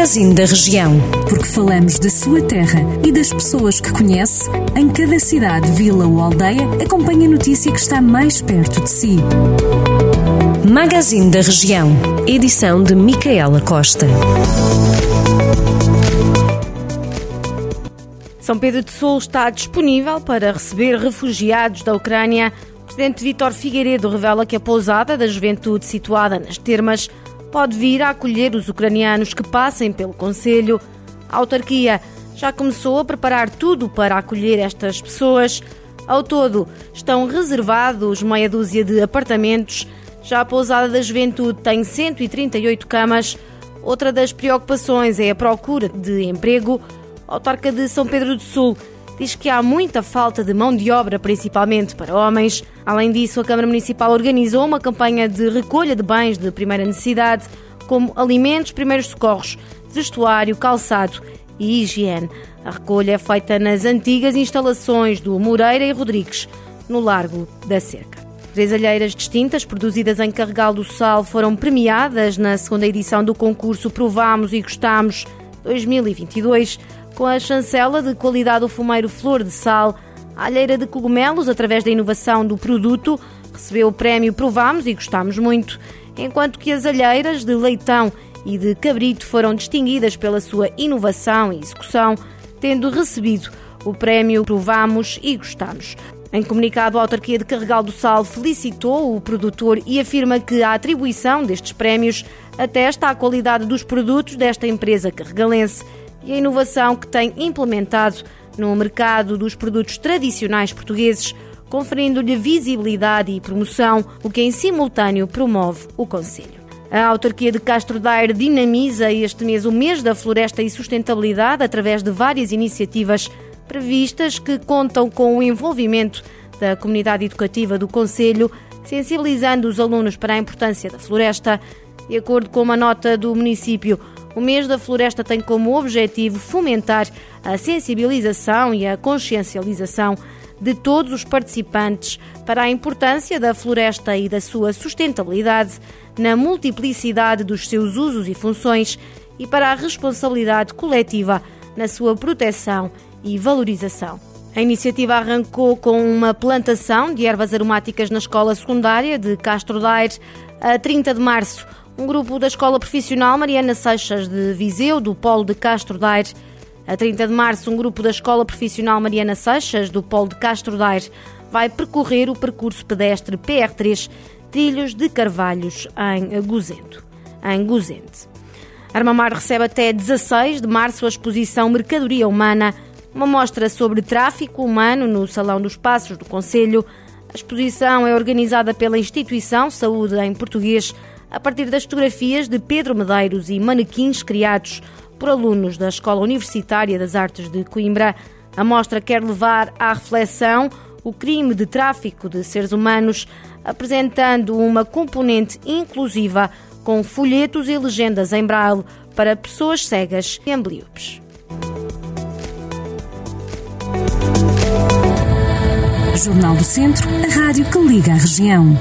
Magazine da Região. Porque falamos da sua terra e das pessoas que conhece, em cada cidade, vila ou aldeia, acompanhe a notícia que está mais perto de si. Magazine da Região. Edição de Micaela Costa. São Pedro de Sul está disponível para receber refugiados da Ucrânia. O presidente Vítor Figueiredo revela que a pousada da juventude situada nas termas pode vir a acolher os ucranianos que passem pelo Conselho. A autarquia já começou a preparar tudo para acolher estas pessoas. Ao todo, estão reservados meia dúzia de apartamentos. Já a pousada da juventude tem 138 camas. Outra das preocupações é a procura de emprego. A autarca de São Pedro do Sul diz que há muita falta de mão de obra, principalmente para homens. Além disso, a Câmara Municipal organizou uma campanha de recolha de bens de primeira necessidade, como alimentos, primeiros socorros, vestuário, calçado e higiene. A recolha é feita nas antigas instalações do Moreira e Rodrigues, no Largo da Cerca. Três alheiras distintas, produzidas em Carregal do Sal, foram premiadas na segunda edição do concurso Provamos e Gostamos 2022 com a chancela de qualidade do fumeiro Flor de Sal, a alheira de cogumelos, através da inovação do produto, recebeu o prémio Provamos e Gostámos Muito, enquanto que as alheiras de leitão e de cabrito foram distinguidas pela sua inovação e execução, tendo recebido o prémio Provamos e Gostamos. Em comunicado, a autarquia de Carregal do Sal felicitou o produtor e afirma que a atribuição destes prémios atesta a qualidade dos produtos desta empresa carregalense e a inovação que tem implementado no mercado dos produtos tradicionais portugueses, conferindo-lhe visibilidade e promoção, o que em simultâneo promove o Conselho. A autarquia de Castro Daire dinamiza este mês o mês da floresta e sustentabilidade através de várias iniciativas previstas que contam com o envolvimento da comunidade educativa do Conselho, sensibilizando os alunos para a importância da floresta. De acordo com uma nota do município, o mês da floresta tem como objetivo fomentar a sensibilização e a consciencialização de todos os participantes para a importância da floresta e da sua sustentabilidade na multiplicidade dos seus usos e funções e para a responsabilidade coletiva na sua proteção e valorização. A iniciativa arrancou com uma plantação de ervas aromáticas na escola secundária de Castro Daire a 30 de março um grupo da Escola Profissional Mariana Seixas de Viseu, do Polo de Castro Daire. A 30 de março, um grupo da Escola Profissional Mariana Seixas, do Polo de Castro Daire, vai percorrer o percurso pedestre PR3 Trilhos de Carvalhos, em Guzento. Em Guzente. Armamar recebe até 16 de março a exposição Mercadoria Humana, uma mostra sobre tráfico humano no Salão dos Passos do Conselho. A exposição é organizada pela instituição Saúde em Português, a partir das fotografias de Pedro Medeiros e manequins criados por alunos da Escola Universitária das Artes de Coimbra. A mostra quer levar à reflexão o crime de tráfico de seres humanos, apresentando uma componente inclusiva com folhetos e legendas em braille para pessoas cegas e ambliopes. Jornal do Centro, a rádio que liga a região.